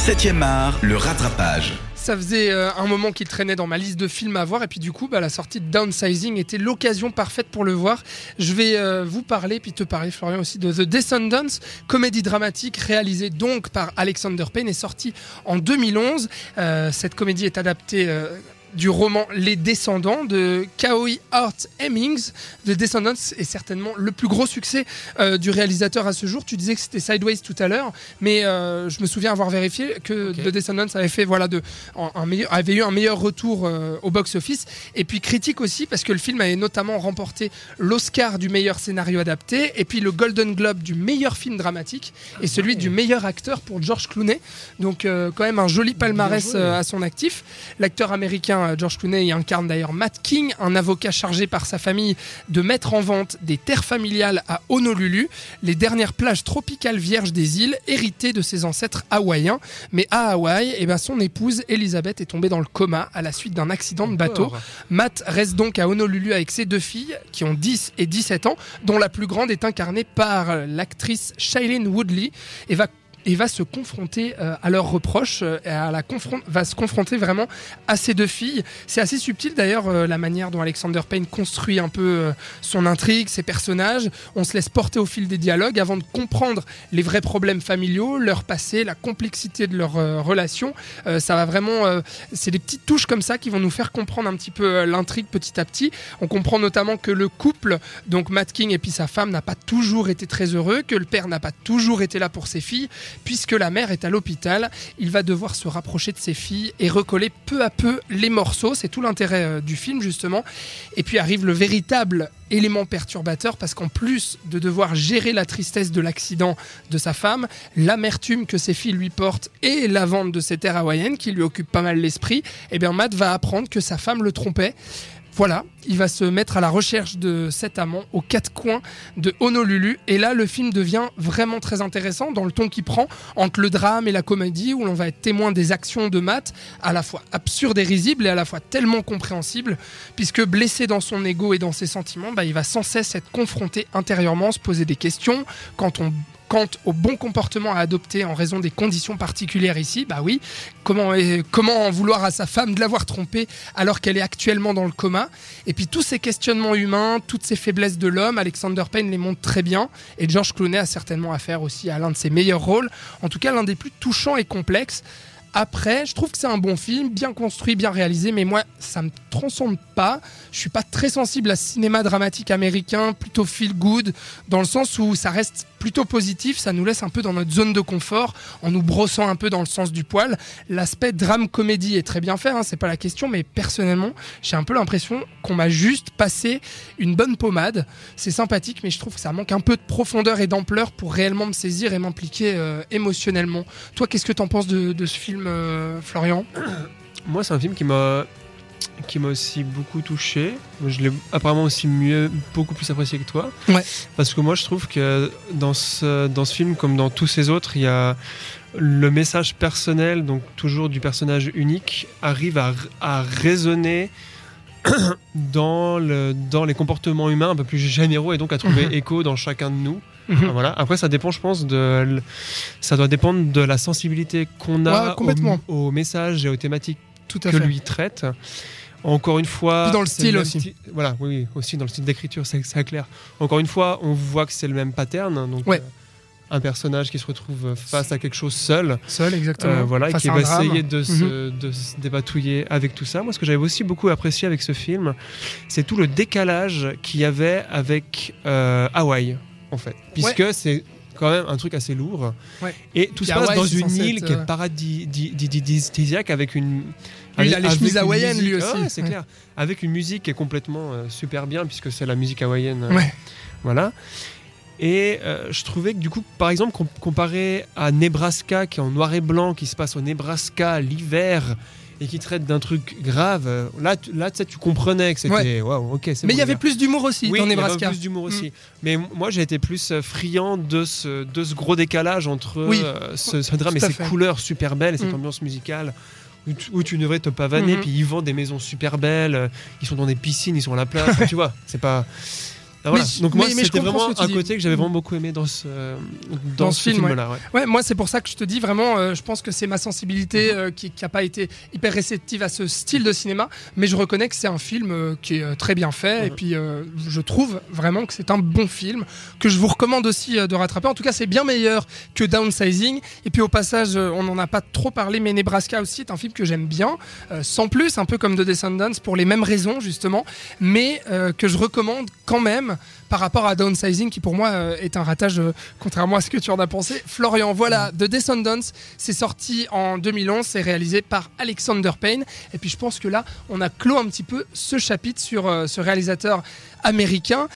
7e art, le rattrapage. Ça faisait euh, un moment qu'il traînait dans ma liste de films à voir et puis du coup bah, la sortie de Downsizing était l'occasion parfaite pour le voir. Je vais euh, vous parler puis te parler Florian aussi de The Descendants, comédie dramatique réalisée donc par Alexander Payne et sortie en 2011. Euh, cette comédie est adaptée du roman Les Descendants de Kaoi Hart Hemmings. The Descendants est certainement le plus gros succès euh, du réalisateur à ce jour. Tu disais que c'était Sideways tout à l'heure, mais euh, je me souviens avoir vérifié que The Descendants avait fait voilà de un, meilleur, avait eu un meilleur retour euh, au box-office et puis critique aussi parce que le film avait notamment remporté l'Oscar du meilleur scénario adapté et puis le Golden Globe du meilleur film dramatique et celui du meilleur acteur pour George Clooney. Donc quand même un joli palmarès à son actif. L'acteur américain euh, George Clooney incarne d'ailleurs Matt King, un avocat chargé par sa famille de mettre en vente des terres familiales à Honolulu, les dernières plages tropicales vierges des îles héritées de ses ancêtres hawaïens. Mais à Hawaï, eh ben, son épouse Elisabeth est tombée dans le coma à la suite d'un accident de bateau. Matt reste donc à Honolulu avec ses deux filles qui ont 10 et 17 ans, dont la plus grande est incarnée par l'actrice Shailene Woodley et va et va se confronter euh, à leurs reproches, euh, à la va se confronter vraiment à ces deux filles. C'est assez subtil d'ailleurs euh, la manière dont Alexander Payne construit un peu son intrigue, ses personnages. On se laisse porter au fil des dialogues avant de comprendre les vrais problèmes familiaux, leur passé, la complexité de leurs relations. ça va vraiment, c'est des petites touches comme ça qui vont nous faire comprendre un petit peu l'intrigue petit à petit. On comprend notamment que le couple, donc Matt King et puis sa femme, n'a pas toujours été très heureux, que le père n'a pas toujours été là pour ses filles Puisque la mère est à l'hôpital, il va devoir se rapprocher de ses filles et recoller peu à peu les morceaux. C'est tout l'intérêt euh, du film, justement. Et puis arrive le véritable élément perturbateur parce qu'en plus de devoir gérer la tristesse de l'accident de sa femme, l'amertume que ses filles lui portent et la vente de ses terres hawaïennes qui lui occupe pas mal l'esprit, eh bien Matt va apprendre que sa femme le trompait. Voilà, il va se mettre à la recherche de cet amant aux quatre coins de Honolulu. Et là, le film devient vraiment très intéressant dans le ton qu'il prend entre le drame et la comédie, où l'on va être témoin des actions de Matt, à la fois absurdes et risibles, et à la fois tellement compréhensibles, puisque blessé dans son ego et dans ses sentiments, bah, il va sans cesse être confronté intérieurement, se poser des questions. Quand on quant au bon comportement à adopter en raison des conditions particulières ici, bah oui, comment, comment en vouloir à sa femme de l'avoir trompée alors qu'elle est actuellement dans le coma. Et puis tous ces questionnements humains, toutes ces faiblesses de l'homme, Alexander Payne les montre très bien. Et George Clooney a certainement affaire aussi à l'un de ses meilleurs rôles, en tout cas l'un des plus touchants et complexes. Après, je trouve que c'est un bon film, bien construit, bien réalisé, mais moi, ça me transcende pas. Je suis pas très sensible à cinéma dramatique américain, plutôt feel good, dans le sens où ça reste plutôt positif, ça nous laisse un peu dans notre zone de confort, en nous brossant un peu dans le sens du poil. L'aspect drame-comédie est très bien fait, hein, c'est pas la question, mais personnellement, j'ai un peu l'impression qu'on m'a juste passé une bonne pommade. C'est sympathique, mais je trouve que ça manque un peu de profondeur et d'ampleur pour réellement me saisir et m'impliquer euh, émotionnellement. Toi, qu'est-ce que tu en penses de, ce film, euh, Florian Moi, c'est un film qui m'a qui m'a aussi beaucoup touché. Je l'ai apparemment aussi mieux, beaucoup plus apprécié que toi. Ouais. Parce que moi, je trouve que dans ce, dans ce film, comme dans tous ces autres, il y a le message personnel, donc toujours du personnage unique, arrive à, à résonner dans, le, dans les comportements humains un peu plus généraux et donc à trouver mhm. écho dans chacun de nous. Mhm. voilà. Après, ça dépend, je pense, de. Ça doit dépendre de la sensibilité qu'on a au, au, message et aux thématiques que lui traite. Encore une fois, dans le style aussi. voilà, oui, aussi dans le style d'écriture, c'est clair. Encore une fois, on voit que c'est le même pattern. Donc, euh, un personnage qui se retrouve face à quelque chose seul. Seul, exactement. Euh, voilà, et qui va essayer de, se, mhm. de, se, débatouiller avec tout ça. Moi, ce que j'avais aussi beaucoup apprécié avec ce film, c'est tout le décalage qu'il y avait avec euh, Hawaï, en fait. Puisque c'est quand même un truc assez lourd. Et tout se passe dans une île qui est paradisiaque avec une il a les chemises hawaïennes lui aussi. c'est clair. Avec une musique qui est complètement euh, super bien puisque c'est la musique hawaïenne. Euh, voilà. Et euh, je trouvais que du coup, par exemple, comparé à Nebraska, qui est en noir et blanc, qui se passe au Nebraska l'hiver et qui traite d'un truc grave, là, tu, là tu comprenais que c'était ok. Mais il y avait plus d'humour aussi oui, dans Nebraska. Il y avait plus d'humour aussi. Mm. Mais moi, j'ai été plus friand de ce, de ce gros décalage entre ce, drame et ces couleurs super belles et cette mm. ambiance musicale où tu, devrais te pavaner, mhm. puis ils vendent des maisons super belles, ils sont dans des piscines, ils sont à la place, tu vois, c'est pas. Ah, voilà. Donc moi, c'était vraiment un côté que j'avais vraiment beaucoup aimé dans ce, dans Dans ce, ce film, film-là. ouais. Ouais, moi c'est pour ça que je te dis vraiment, euh, je pense que c'est ma sensibilité euh, qui n'a pas été hyper réceptive à ce style de cinéma, mais je reconnais que c'est un film euh, qui est très bien fait, et Mhm. puis je trouve vraiment que c'est un bon film, que je vous recommande aussi de rattraper. En tout cas, c'est bien meilleur que Downsizing. Et puis au passage, on n'en a pas trop parlé, mais Nebraska aussi est un film que j'aime bien, sans plus, un peu comme The Descendants, pour les mêmes raisons justement, mais que je recommande quand même par rapport à Downsizing, qui pour moi euh, est un ratage, euh, contrairement à ce que tu en as pensé. Florian, voilà, The Descendants, c'est sorti en 2011, c'est réalisé par Alexander Payne. Et puis je pense que là, on a clos un petit peu ce chapitre sur euh, ce réalisateur américain.